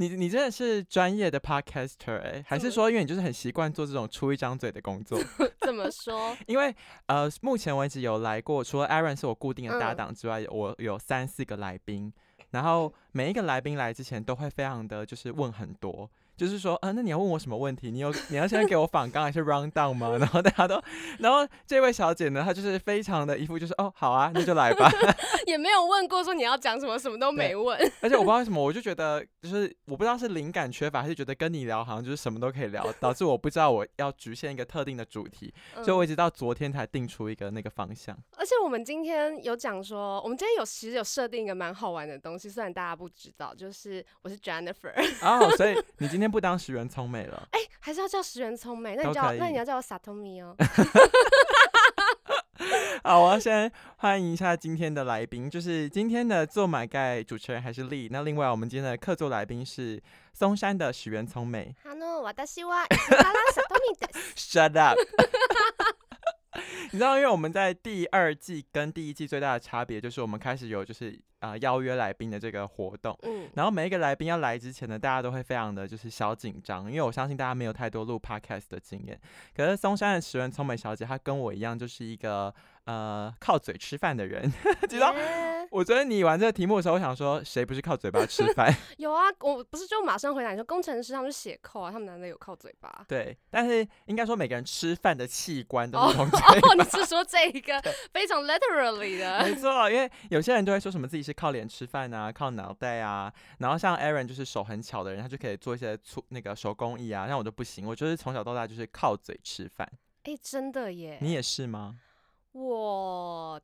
你你真的是专业的 podcaster 哎、还是说因为你就是很习惯做这种出一张嘴的工作？怎么说？因为呃，目前为止有来过，除了 Aaron 是我固定的搭嗯档之外，我有三四个来宾，然后每一个来宾来之前都会非常的就是问很多。就是说，啊，那你要问我什么问题？你有你要先给我访刚还是 round down 吗？然后大家都，然后这位小姐呢，她就是非常的一副就是，哦，好啊，那就来吧。也没有问过说你要讲什么，什么都没问。而且我不知道为什么，我就觉得就是我不知道是灵感缺乏，还是觉得跟你聊好像就是什么都可以聊，导致我不知道我要局限一个特定的主题，所以我一直到昨天才定出一个那个方向。而且我们今天有讲说，我们今天有其实有设定一个蛮好玩的东西，虽然大家不知道，就是我是 Jennifer，哦，所以你今天不当石原聪美了。哎、还是要叫石原聪美？那你叫那你要叫我 Satomi 哦。好，我要先欢迎一下今天的来宾，就是今天的做买盖主持人还是丽。那另外我们今天的客座来宾是松山的石原聪美。哈诺，我的希望伊拉拉 Satomi 的。Shut up！你知道，因为我们在第二季跟第一季最大的差别就是我们开始有就是啊、呃邀约来宾的这个活动。嗯，然后每一个来宾要来之前呢，大家都会非常的就是小紧张，因为我相信大家没有太多录 podcast 的经验。可是松山的石原聪美小姐，她跟我一样，就是一个呃靠嘴吃饭的人。知道？耶我觉得你玩这个题目的时候，我想说，谁不是靠嘴巴吃饭？有啊，我不是就马上回答你说，工程师他们就写扣啊，他们难得有靠嘴巴。对，但是应该说每个人吃饭的器官都哦是从嘴哦，你。是说这一个非常 literally 的没？错，因为有些人都会说什么自己是靠脸吃饭啊，靠脑袋啊，然后像 Aaron 就是手很巧的人，他就可以做一些粗那个手工艺啊，像我就不行，我就是从小到大就是靠嘴吃饭。哎、真的耶！你也是吗？我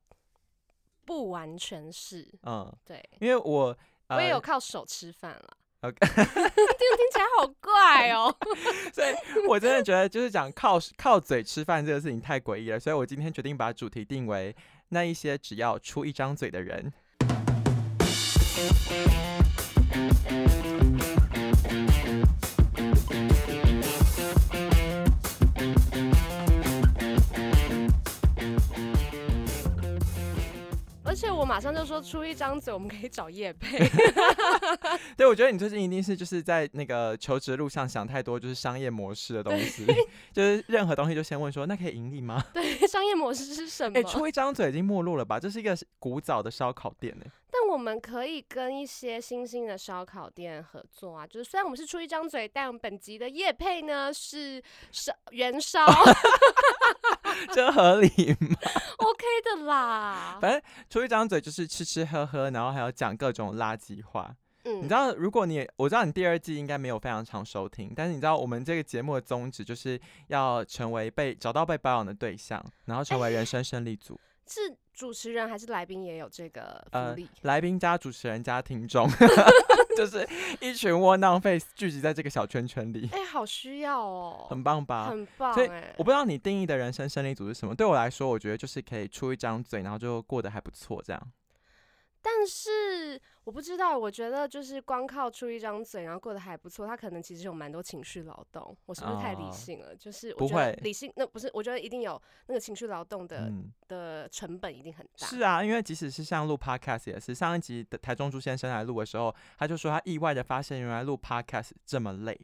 不完全是，嗯，对、因为我呃我也有靠手吃饭了。OK 听 听起来好怪哦。所以我真的觉得就是讲靠靠嘴吃饭这个事情太诡异了，所以我今天决定把主题定为那一些只要出一张嘴的人。且我马上就说出一张嘴，我们可以找叶佩。对，我觉得你最近一定是就是在那个求职路上想太多，就是商业模式的东西，就是任何东西就先问说那可以盈利吗？对，商业模式是什么？哎、出一张嘴已经没落了吧？这是一个古早的烧烤店呢、但我们可以跟一些新兴的烧烤店合作啊。就是虽然我们是出一张嘴，但我们本集的夜配呢是烧原烧 这合理吗？，OK 的啦。反正出一张嘴就是吃吃喝喝，然后还要讲各种垃圾话。嗯，你知道，如果你我知道你第二季应该没有非常常收听，但是你知道我们这个节目的宗旨就是要成为被找到被包养的对象，然后成为人生胜利组。是主持人还是来宾也有这个福呃利？，来宾加主持人加听众，就是一群窝囊废聚集在这个小圈圈里，哎、好需要哦，很棒吧？很棒所以哎、我不知道你定义的人生胜利组是什么。对我来说，我觉得就是可以出一张嘴，然后就过得还不错，这样。但是我不知道，我觉得就是光靠出一张嘴，然后过得还不错，他可能其实有蛮多情绪劳动。我是不是太理哦性了？就是我不觉得会理性，那不是，我觉得一定有那个情绪劳动的、嗯，的成本一定很大。是啊，因为即使是像录 podcast 也是，上一集的台中朱先生来录的时候，他就说他意外的发现，原来录 podcast 这么累。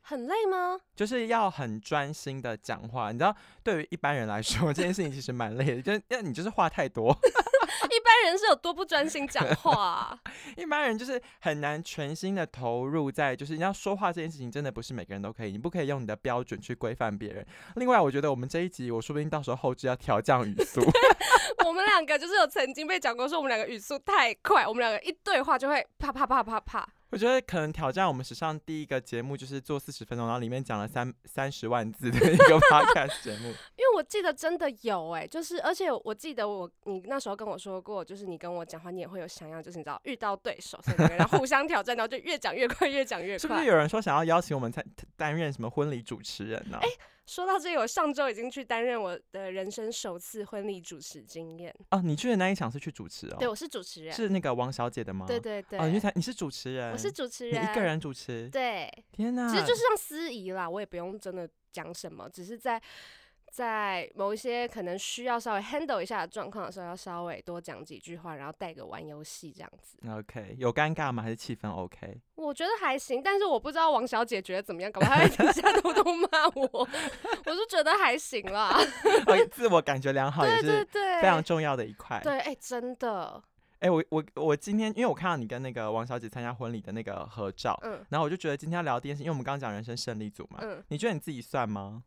很累吗？就是要很专心的讲话，你知道，对于一般人来说，这件事情其实蛮累的，就是因为你就是话太多，人是有多不专心讲话、啊？一般人就是很难全心的投入在，就是你要说话这件事情，真的不是每个人都可以，你不可以用你的标准去规范别人。另外，我觉得我们这一集，我说不定到时候后置要调降语速，我们两个就是有曾经被讲过，说我们两个语速太快，我们两个一对话就会啪啪啪啪啪。我觉得可能挑战我们史上第一个节目，就是做四十分钟，然后里面讲了三三十万字的一个 podcast 节目。因为我记得真的有哎、就是而且我记得我你那时候跟我说过，就是你跟我讲话，你也会有想要，就是你知道遇到对手，所以两个人互相挑战，然后就越讲越快，越讲越快。是不是有人说想要邀请我们参担任什么婚礼主持人呢、说到这里，我上周已经去担任我的人生首次婚礼主持经验。哦，你去的那一场是去主持哦？对，我是主持人。是那个王小姐的吗？对对对。哦，你才你是主持人，我是主持你人，一个。人主持。对，天哪！其实就是像司仪啦，我也不用真的讲什么，只是在在某一些可能需要稍微 handle 一下的状况的时候，要稍微多讲几句话，然后带个玩游戏这样子。OK，有尴尬吗？还是气氛 OK？我觉得还行，但是我不知道王小姐觉得怎么样，搞不好她在底下偷偷骂我。我是觉得还行啦，哦自我感觉良好也是对，非常重要的一块。对，哎、真的，哎、我我我今天因为我看到你跟那个王小姐参加婚礼的那个合照，嗯然后我就觉得今天要聊第一件事，因为我们刚刚讲人生胜利组嘛，嗯。你觉得你自己算吗？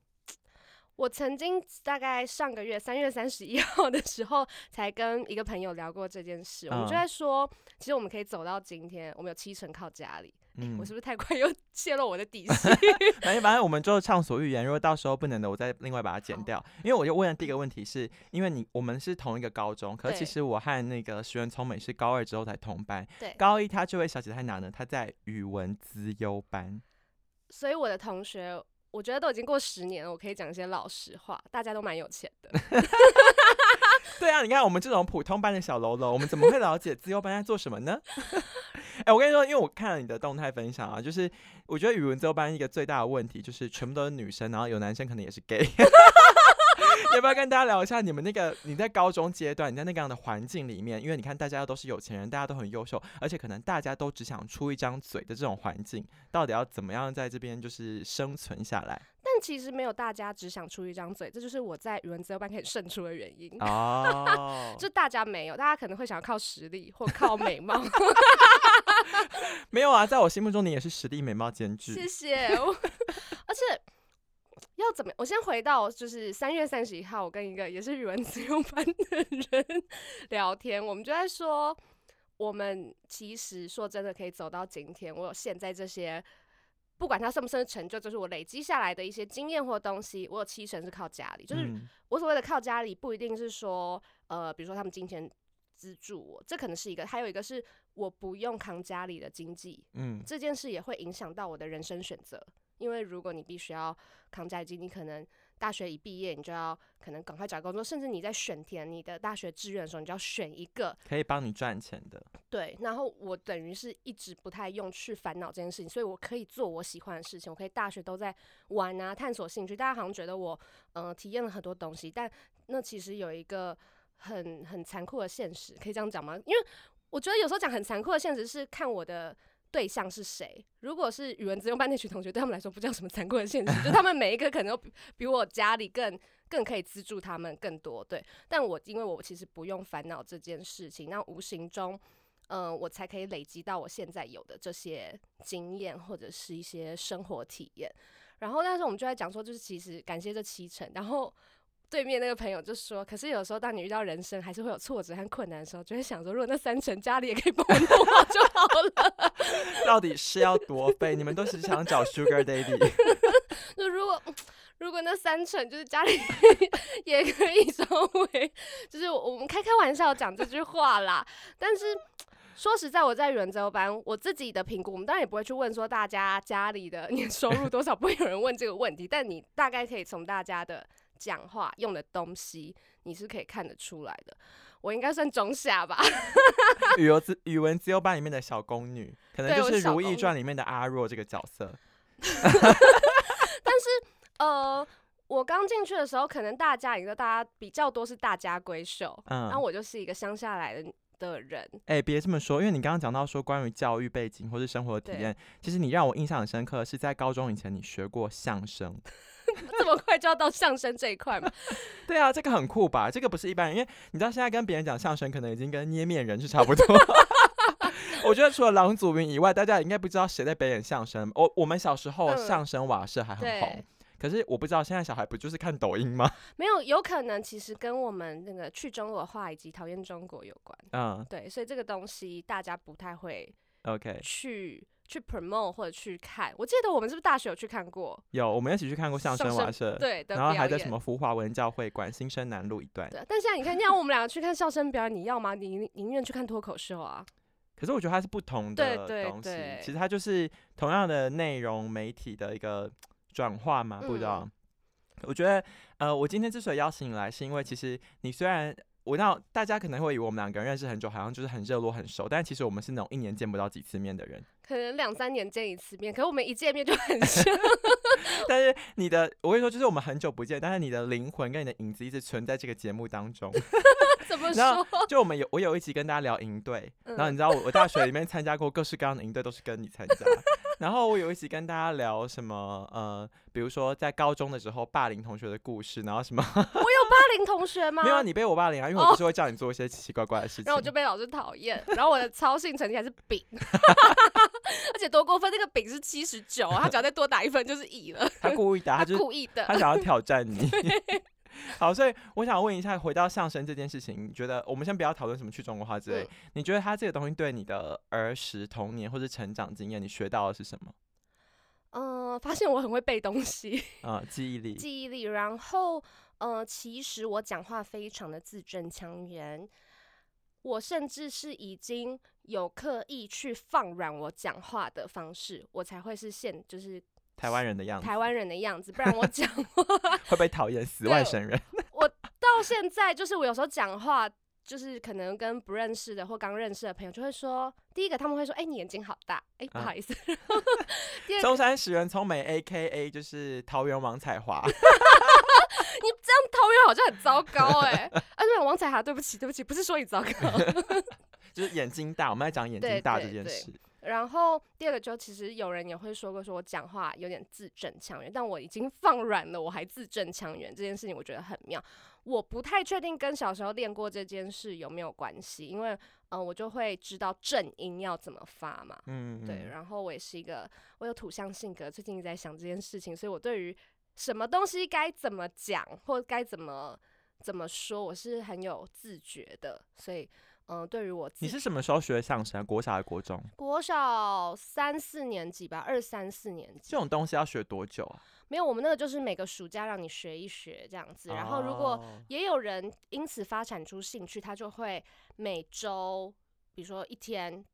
我曾经大概上个月三月三十一号的时候，才跟一个朋友聊过这件事。我们就嗯在说，其实我们可以走到今天，我们有七成靠家里。嗯我是不是太快 又泄露我的底 细？反正反正我们就畅所欲言，如果到时候不能的，我再另外把它剪掉。因为我就问的第一个问题是，因为你我们是同一个高中，可是其实我和那个石原聪美是高二之后才同班，对，高一他这位小姐在哪呢？她在语文资优班。所以我的同学，我觉得都已经过十年了，我可以讲一些老实话，大家都蛮有钱的。对啊，你看我们这种普通班的小喽啰，我们怎么会了解自由班在做什么呢？哎、我跟你说，因为我看了你的动态分享啊，就是我觉得语文自由班一个最大的问题就是全部都是女生，然后有男生可能也是 gay。要不要跟大家聊一下你们那个你在高中阶段，你在那个样的环境里面，因为你看大家都是有钱人，大家都很优秀，而且可能大家都只想出一张嘴的这种环境，到底要怎么样在这边就是生存下来？但其实没有大家只想出一张嘴，这就是我在语文自由班可以胜出的原因。哦，就大家没有，大家可能会想要靠实力或靠美貌。没有啊，在我心目中你也是实力美貌兼具。谢谢。我而且要怎么？我先回到就是三月三十一号，我跟一个也是语文自由班的人 聊天，我们就在说，我们其实说真的可以走到今天，我有现在这些。不管它算不算是成就，就是我累积下来的一些经验或东西，我有七成是靠家里。就是嗯我所谓的靠家里，不一定是说，呃，比如说他们金钱资助我，这可能是一个；还有一个是我不用扛家里的经济，嗯这件事也会影响到我的人生选择，因为如果你必须要扛家里经济，你可能大学一毕业，你就要可能赶快找工作，甚至你在选填你的大学志愿的时候，你就要选一个可以帮你赚钱的。对。然后我等于是一直不太用去烦恼这件事情，所以我可以做我喜欢的事情，我可以大学都在玩啊，探索兴趣。大家好像觉得我呃体验了很多东西，但那其实有一个很很残酷的现实，可以这样讲吗？因为我觉得有时候讲很残酷的现实是看我的对象是谁。如果是语文自由班那群同学，对他们来说不叫什么残酷的现实，就他们每一个可能比比我家里更更可以资助他们更多。对，但我因为我其实不用烦恼这件事情，那无形中。嗯，我才可以累积到我现在有的这些经验或者是一些生活体验。然后，但是我们就在讲说，就是其实感谢这七成。然后对面那个朋友就说，可是有时候当你遇到人生还是会有挫折和困难的时候，就会想说，如果那三成家里也可以帮我弄好就好了。到底是要多背？你们都是想找 Sugar Daddy？就如果如果那三成就是家里 也可以稍微，就是我们开开玩笑讲这句话啦，但是。说实在，我在原则班，我自己的评估，我们当然也不会去问说大家家里的年收入多少，不会有人问这个问题。但你大概可以从大家的讲话、用的东西，你是可以看得出来的。我应该算中下吧？语文自语文自由班里面的小宫女，可能就是《如懿传》里面的阿若这个角色。但是呃，我刚进去的时候，可能大家，你说大家比较多是大家闺秀，然后嗯，我就是一个乡下来的的人，哎、别这么说，因为你刚刚讲到说关于教育背景或是生活体验，其实你让我印象很深刻，是在高中以前你学过相声。这么快就要到相声这一块吗？对啊，这个很酷吧？这个不是一般人，因为你知道现在跟别人讲相声，可能已经跟捏面人是差不多。我觉得除了郎祖筠以外，大家应该不知道谁在表演相声。我我们小时候嗯相声瓦舍还很红对，，可是我不知道现在小孩不就是看抖音吗？没有，有可能其实跟我们那个去中国化以及讨厌中国有关。嗯对，所以这个东西大家不太会，OK，去去 promote 或者去看。我记得我们是不是大学有去看过？有我们一起去看过相声相声瓦舍，对的然后还在什么福华文教会馆新生南路一段。对，但现在你看，你让我们两个去看相声表演，你要吗？你宁宁愿去看脱口秀啊？可是我觉得它是不同的东西，其实它就是同样的内容媒体的一个转化嘛，不知道。嗯我觉得，呃，我今天之所以邀请你来，是因为其实你虽然我知道大家可能会以为我们两个人认识很久，好像就是很热络、很熟，但其实我们是那种一年见不到几次面的人。可能两三年见一次面，可是我们一见面就很像。但是你的，我跟你说，就是我们很久不见，但是你的灵魂跟你的影子一直存在这个节目当中。怎么然后说？就我们有我有一集跟大家聊营队，然后嗯你知道我我大学里面参加过各式各样的营队，都是跟你参加。然后我有一集跟大家聊什么呃，比如说在高中的时候霸凌同学的故事，然后什么我有霸凌同学吗？没有啊你被我霸凌啊，因为我不是会叫你做一些奇奇怪怪的事情。然后我就被老师讨厌，然后我的操性成绩还是丙，而且多过分，那个丙是七十九，他只要再多打一分就是乙了，他故意打，他他就是故意的他。想要挑战你。好，所以我想问一下，回到相声这件事情，你觉得我们先不要讨论什么去中国化之类，嗯你觉得他这个东西对你的儿时童年或者成长经验，你学到的是什么？嗯、发现我很会背东西，啊、记忆力。记忆力，然后呃，其实我讲话非常的字正腔圆，我甚至是已经有刻意去放软我讲话的方式，我才会是现就是台湾人的样子，台湾人的样子，不然我 讲话会被讨厌死外省人。我到现在就是我有时候讲话。就是可能跟不认识的或刚认识的朋友就会说，第一个他们会说，哎、你眼睛好大，哎、不啊好意思。第二个，中山石原聪美 A K A 就是桃园王彩华，你这样桃园好像很糟糕哎、啊，对，王彩霞，对不起，对不起，不是说你糟糕。就是眼睛大。我们在讲眼睛大这件事。然后第二个就其实有人也会说过，说我讲话有点字正腔圆，但我已经放软了，我还字正腔圆这件事情，我觉得很妙。我不太确定跟小时候练过这件事有没有关系，因为嗯、呃我就会知道正音要怎么发嘛。嗯，对，嗯然后我也是一个我有土象性格，最近一直在想这件事情，所以我对于什么东西该怎么讲或该怎么怎么说，我是很有自觉的。所以，嗯、对于我自己你是什么时候学相声啊？国小还是国中？国小三四年级吧，二三四年级这。种东西要学多久啊？没有，我们那个就是每个暑假让你学一学这样子。然后如果哦也有人因此发展出兴趣，他就会每周，比如说一天，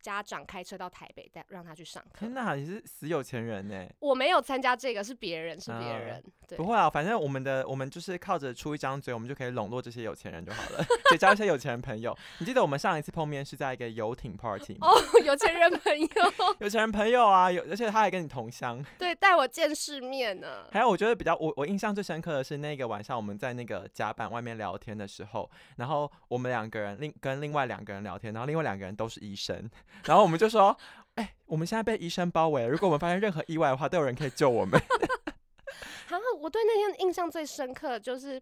家长开车到台北带让他去上课天。哪，你是死有钱人呢！我没有参加这个，是别人，是别啊人。对不，会啊，反正我们的我们就是靠着出一张嘴，我们就可以笼络这些有钱人就好了，结交一些有钱人朋友。你记得我们上一次碰面是在一个游艇 party 吗？哦，有钱人朋友，有钱人朋友啊，有而且他还跟你同乡。对，带我见世面呢。还有我觉得比较我我印象最深刻的是那个晚上我们在那个甲板外面聊天的时候，然后我们两个人另跟另外两个人聊天，然后另外两个人都是医生，然后我们就说，哎、我们现在被医生包围了，如果我们发现任何意外的话，都有人可以救我们。我对那天印象最深刻的就是。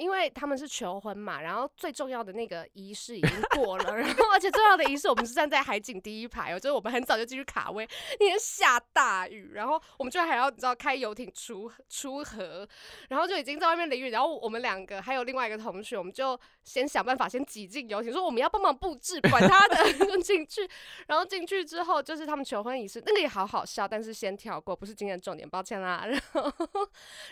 因为他们是求婚嘛，然后最重要的那个仪式已经过了，然后而且重要的仪式我们是站在海景第一排哦，就是我们很早就进去卡位，那天下大雨，然后我们居然还要你知道开游艇出出河，然后就已经在外面淋雨，然后我们两个还有另外一个同学，我们就先想办法先挤进游艇，说我们要帮忙布置，管他的就进去，然后进去之后就是他们求婚仪式，那个也好好笑，但是先跳过，不是今天的重点，抱歉啦。然后，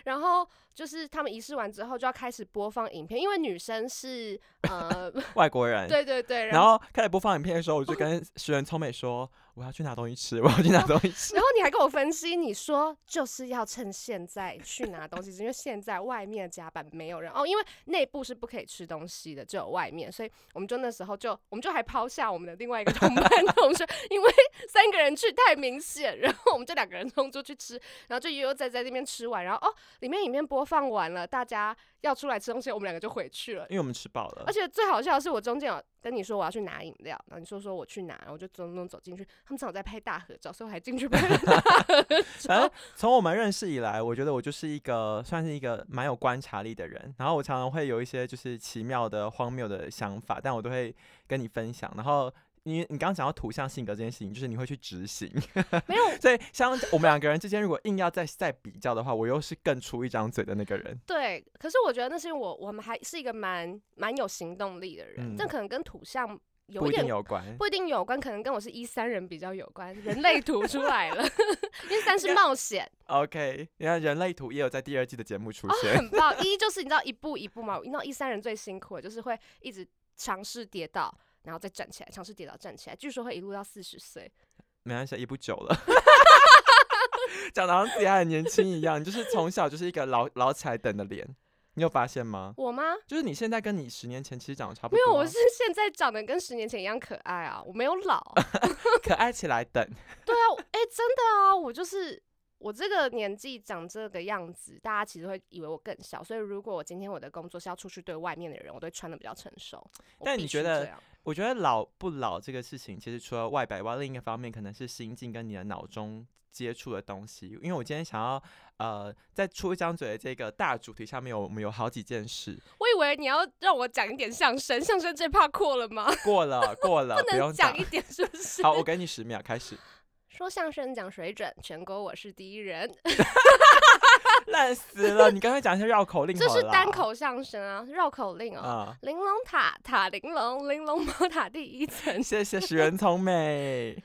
然后就是他们仪式完之后就要开始播放影片，因为女生是呃，外国人，对对对，然后开始播放影片的时候，我就跟石原聪美说，我要去拿东西吃，我要去拿东西吃。然后你还跟我分析，你说就是要趁现在去拿东西吃，因为现在外面的甲板没有人哦，因为内部是不可以吃东西的，只有外面，所以我们就那时候就我们就还抛下我们的另外一个同班同学，因为三个人去太明显，然后我们就两个人冲出去吃，然后就悠悠哉哉那边吃完，然后哦，里面影片播放完了，大家要出来吃东西，我们两个就回去了。因为我们吃饱了而，且最好笑的是，我中间有跟你说我要去拿饮料，然后你说说我去拿，然后我就咚咚走进去，他们正好在拍大合照，所以我还进去拍了大合 反正照。从我们认识以来，我觉得我就是一个算是一个蛮有观察力的人。然后我常常会有一些就是奇妙的、荒谬的想法，但我都会跟你分享。然后你你刚刚讲到土象性格这件事情，就是你会去执行。没有 所以像我们两个人之间，如果硬要再再比较的话，我又是更出一张嘴的那个人。对，可是我觉得那是因为我我们还是一个蛮蛮有行动力的人，嗯但可能跟土象有不一定有关。不一定有关，可能跟我是一三人比较有关，人类图出来了，因为三是冒险，OK，你看人类图也有在第二季的节目出哦，现。很棒。一就是你知道一步一步嘛，你知道一三人最辛苦的就是会一直尝试跌倒，然后再站起来，尝试跌倒站起来，据说会一路到四十岁。没关系，一不久了。讲的好像自己还很年轻一样，你就是从小就是一个老老起来等的脸，你有发现吗？我吗？就是你现在跟你十年前其实长得差不多啊，没有，我是 现在长得跟十年前一样可爱啊，我没有老。可爱起来等。对啊，哎、真的啊，我就是我这个年纪长这个样子，大家其实会以为我更小。所以如果我今天我的工作是要出去对外面的人，我都会穿的比较成熟。但你觉得我觉得老不老这个事情，其实除了外表外，另一个方面可能是心境跟你的脑中接触的东西。因为我今天想要呃，在出一张嘴的这个大主题上面有，我们有好几件事我以为你要让我讲一点相声，相声这怕过了吗？过 了过了，不用讲一点是不是？好，我给你十秒开始。说相声讲水准，全国我是第一人，烂死了！你刚才讲一下绕口令这是单口相声啊，绕口令哦。啊。玲珑塔塔玲珑，玲珑宝塔第一层。谢谢石原聪美。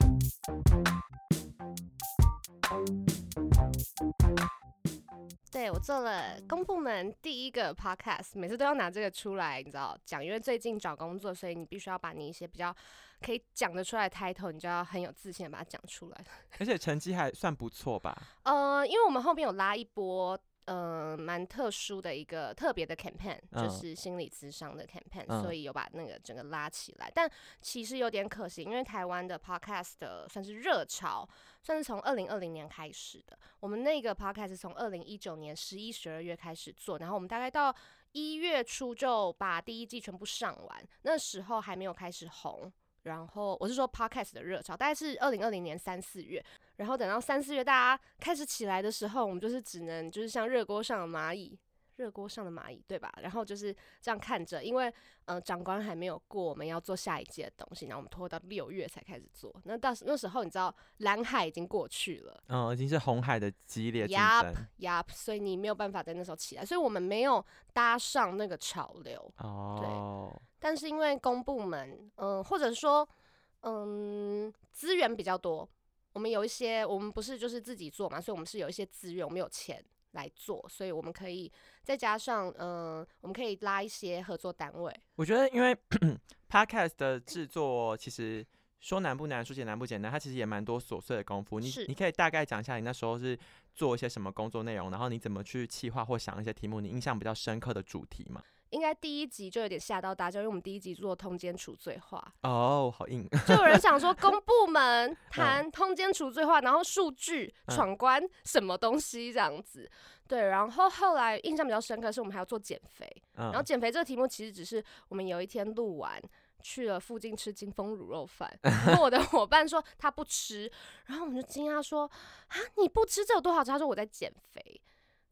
做了公部门第一个 podcast，每次都要拿这个出来，你知道讲，因为最近找工作，所以你必须要把你一些比较可以讲得出来的 title，你就要很有自信的把它讲出来。而且成绩还算不错吧？呃，因为我们后面有拉一波。呃，蛮特殊的一个特别的 campaign，、嗯就是心理咨商的 campaign，、嗯所以有把那个整个拉起来。但其实有点可惜，因为台湾的 podcast 的算是热潮，算是从二零二零年开始的。我们那个 podcast 是从二零一九年十一、十二月开始做，然后我们大概到一月初就把第一季全部上完，那时候还没有开始红。然后我是说 podcast 的热潮，大概是二零二零年三四月，然后等到三四月大家开始起来的时候，我们就是只能就是像热锅上的蚂蚁，热锅上的蚂蚁，对吧？然后就是这样看着，因为呃长官还没有过，我们要做下一届的东西，然后我们拖到六月才开始做。那到时那时候你知道蓝海已经过去了。嗯，已经是红海的激烈竞争 Yup，所以你没有办法在那时候起来，所以我们没有搭上那个潮流。哦。但是因为公部门，嗯、或者说，嗯，资源比较多，我们有一些，我们不是就是自己做嘛，所以我们是有一些资源，我们有钱来做，所以我们可以再加上，嗯、我们可以拉一些合作单位。我觉得，因为 podcast 的制作其实说难不难，说简单不简单，它其实也蛮多琐碎的功夫。你是你可以大概讲一下你那时候是做一些什么工作内容，然后你怎么去企划或想一些题目，你印象比较深刻的主题嘛？应该第一集就有点吓到大家，因为我们第一集做通奸除罪化，哦，好硬。就有人想说公部门谈通奸除罪化，然后数据嗯闯关什么东西这样子。对，然后后来印象比较深刻的是我们还要做减肥，嗯，然后减肥这个题目其实只是我们有一天录完。去了附近吃金丰卤肉饭，然后我的伙伴说他不吃，然后我们就惊讶说啊你不吃这有多好吃？他说我在减肥，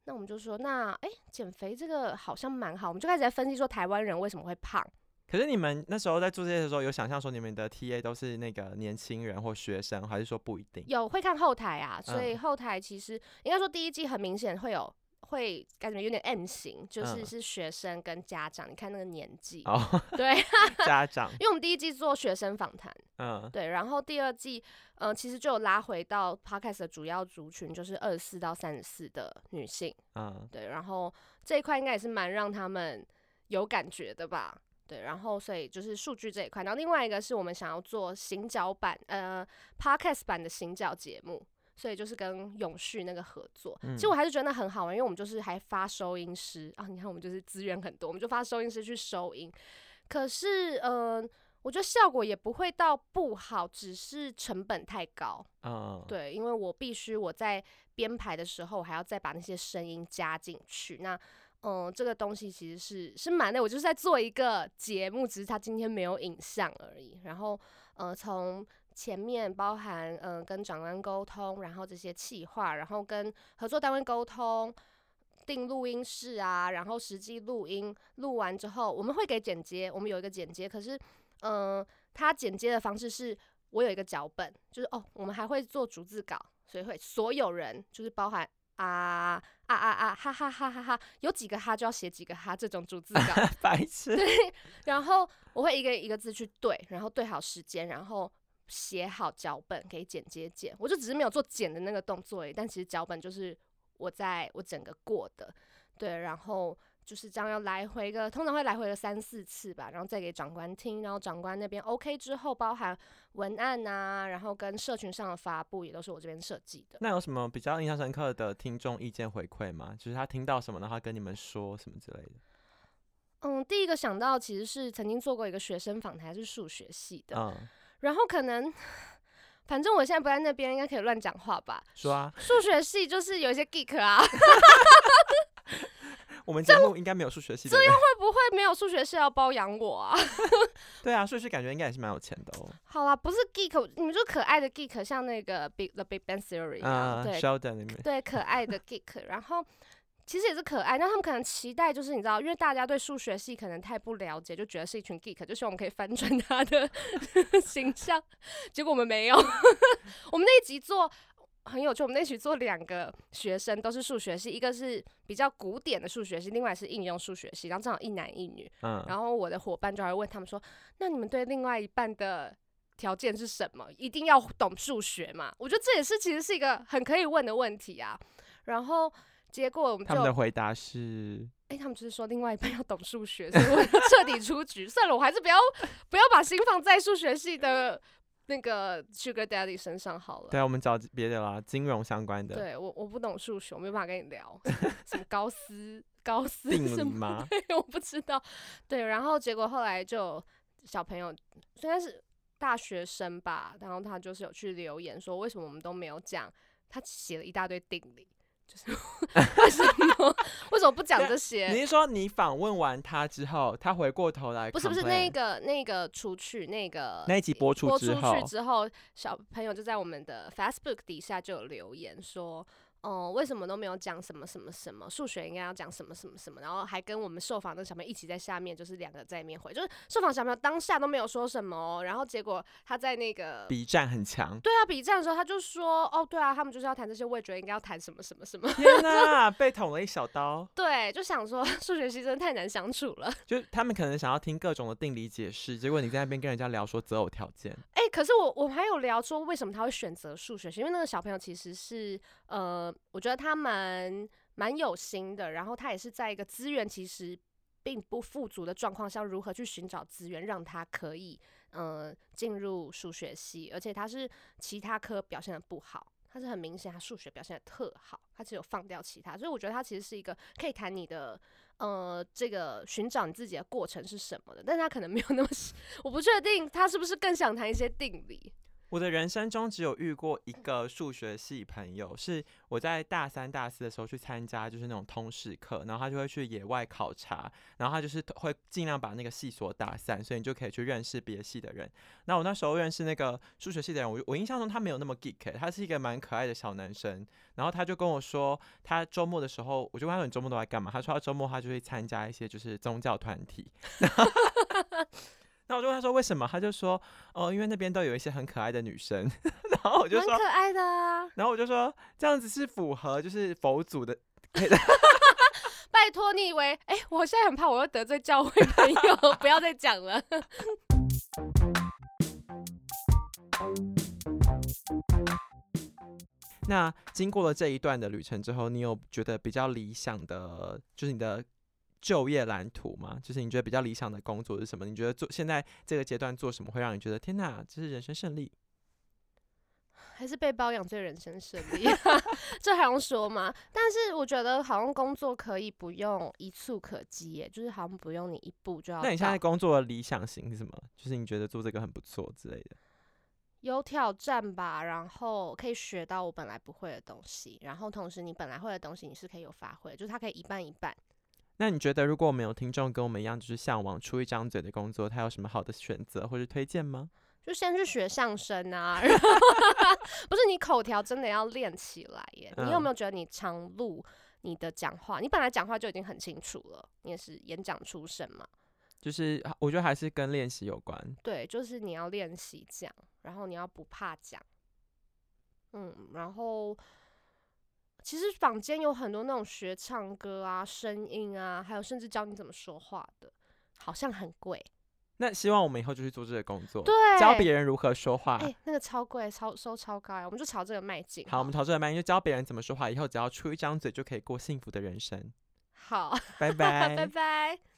那我们就说那哎、减肥这个好像蛮好，我们就开始在分析说台湾人为什么会胖。可是你们那时候在做这些的时候，有想象说你们的 TA 都是那个年轻人或学生，还是说不一定？有会看后台啊，所以嗯后台其实应该说第一季很明显会有会感觉有点 M 型，就是嗯是学生跟家长，你看那个年纪，哦，对，家长，因为我们第一季做学生访谈，嗯。对，然后第二季，呃，其实就有拉回到 podcast 的主要族群，就是二十四到三十四的女性，嗯，对，然后这一块应该也是蛮让他们有感觉的吧。对，然后所以就是数据这一块，然后另外一个是我们想要做行脚版，呃，podcast 版的行脚节目，所以就是跟永续那个合作。嗯其实我还是觉得那很好玩，因为我们就是还发收音师啊，你看我们就是资源很多，我们就发收音师去收音。可是，呃，我觉得效果也不会到不好，只是成本太高。嗯，对，因为我必须我在编排的时候，我还要再把那些声音加进去。那嗯，这个东西其实是是蛮累，我就是在做一个节目，只是它今天没有影像而已。然后呃，从前面包含嗯、呃跟长官沟通，然后这些企划，然后跟合作单位沟通。定录音室啊，然后实际录音，录完之后我们会给剪接，我们有一个剪接，可是，嗯、他剪接的方式是我有一个脚本，就是哦，我们还会做逐字稿，所以会所有人就是包含啊啊啊啊哈哈哈哈哈，有几个哈就要写几个哈这种逐字稿，白痴。对然后我会一个一个字去对，然后对好时间，然后写好脚本给剪接剪，我就只是没有做剪的那个动作而已，但其实脚本就是我在我整个过的，对，然后就是这样要来回个，通常会来回个三四次吧，然后再给长官听，然后长官那边 OK 之后，包含文案啊，然后跟社群上的发布也都是我这边设计的。那有什么比较印象深刻的听众意见回馈吗？就是他听到什么，然后他跟你们说什么之类的。嗯，第一个想到其实是曾经做过一个学生访谈，是数学系的，嗯，然后可能。反正我现在不在那边，应该可以乱讲话吧？说啊，数学系就是有一些 geek 啊，我们节目应该没有数学系的人。会不会没有数学系要包养我啊？对啊，数学感觉应该也是蛮有钱的哦。好啦，不是 geek，你们就可爱的 geek，像那个 Big The Big Bang Theory 啊，嗯对，Sheldon，对，可爱的 geek，然后。其实也是可爱，那他们可能期待就是你知道，因为大家对数学系可能太不了解，就觉得是一群 geek，就希望我们可以翻转他的 形象。结果我们没有，我们那一集做很有趣，我们那一集做两个学生都是数学系，一个是比较古典的数学系，另外是应用数学系，然后正好一男一女。嗯，然后我的伙伴就还问他们说：“那你们对另外一半的条件是什么？一定要懂数学嘛？”我觉得这也是其实是一个很可以问的问题啊。然后结果我们他们的回答是，哎、他们就是说另外一半要懂数学，所以我就彻底出局。算了，我还是不要不要把心放在数学系的那个 Sugar Daddy 身上好了。对啊，我们找别的啦，金融相关的对我我不懂数学，我没有办法跟你聊 什么高斯高斯什么吗？对，我不知道。对，然后结果后来就小朋友虽然是大学生吧，然后他就是有去留言说，为什么我们都没有讲？他写了一大堆定理，就是为什么 为什么不讲这些你？是说你访问完他之后，他回过头来不是不是那个那个出去那个那一集播出播出去之后，小朋友就在我们的 Facebook 底下就有留言说。哦、为什么都没有讲什么什么什么？数学应该要讲什么什么什么？然后还跟我们受访的小朋友一起在下面，就是两个在面回，就是受访小朋友当下都没有说什么哦、然后结果他在那个比战很强。对啊比战的时候，他就说哦对啊，他们就是要谈这些，我也觉得应该要谈什么什么什么。天哪，被捅了一小刀。对，就想说数学系真的太难相处了。就他们可能想要听各种的定理解释，结果你在那边跟人家聊说择偶条件，哎、可是我我还有聊说为什么他会选择数学系，因为那个小朋友其实是呃，我觉得他蛮蛮有心的，然后他也是在一个资源其实并不富足的状况下，如何去寻找资源，让他可以呃进入数学系，而且他是其他科表现的不好。他是很明显，他数学表现的特好，他只有放掉其他，所以我觉得他其实是一个可以谈你的呃这个寻找你自己的过程是什么的，但是他可能没有那么，我不确定他是不是更想谈一些定理。我的人生中只有遇过一个数学系朋友，是我在大三、大四的时候去参加，就是那种通识课，然后他就会去野外考察，然后他就是会尽量把那个系所打散，所以你就可以去认识别系的人。那我那时候认识那个数学系的人，我我印象中他没有那么 geek，、他是一个蛮可爱的小男生。然后他就跟我说，他周末的时候，我就问他你周末都在干嘛？他说他周末他就会参加一些就是宗教团体。那我就问他说为什么？他就说哦，因为那边都有一些很可爱的女生。然后我就说，蛮可爱的啊！然后我就说这样子是符合就是佛祖的。拜托，你以为？哎、我现在很怕我又得罪教会朋友，不要再讲了。那经过了这一段的旅程之后，你有觉得比较理想的，就是你的就业蓝图吗？就是你觉得比较理想的工作是什么？你觉得做现在这个阶段做什么会让你觉得天哪，这是人生胜利？还是被包养最人生胜利，这还用说吗？但是我觉得好像工作可以不用一蹴可及耶，就是好像不用你一步就要那你现在工作的理想型是什么？就是你觉得做这个很不错之类的。有挑战吧，然后可以学到我本来不会的东西，然后同时你本来会的东西你是可以有发挥，就是它可以一半一半。那你觉得如果我们有听众跟我们一样，就是向往出一张嘴的工作，他有什么好的选择或者推荐吗？就先去学相声啊，然 后不是你口条真的要练起来耶。你有嗯没有觉得你常录你的讲话？你本来讲话就已经很清楚了，你也是演讲出身嘛？就是我觉得还是跟练习有关。对，就是你要练习讲，然后你要不怕讲，嗯，然后其实坊间有很多那种学唱歌啊、声音啊，还有甚至教你怎么说话的，好像很贵。那希望我们以后就去做这个工作，对，教别人如何说话。哎、那个超贵，超收超高呀，我们就朝这个迈进。好，我们朝这个迈进就教别人怎么说话，以后只要出一张嘴就可以过幸福的人生。好，拜拜，拜拜。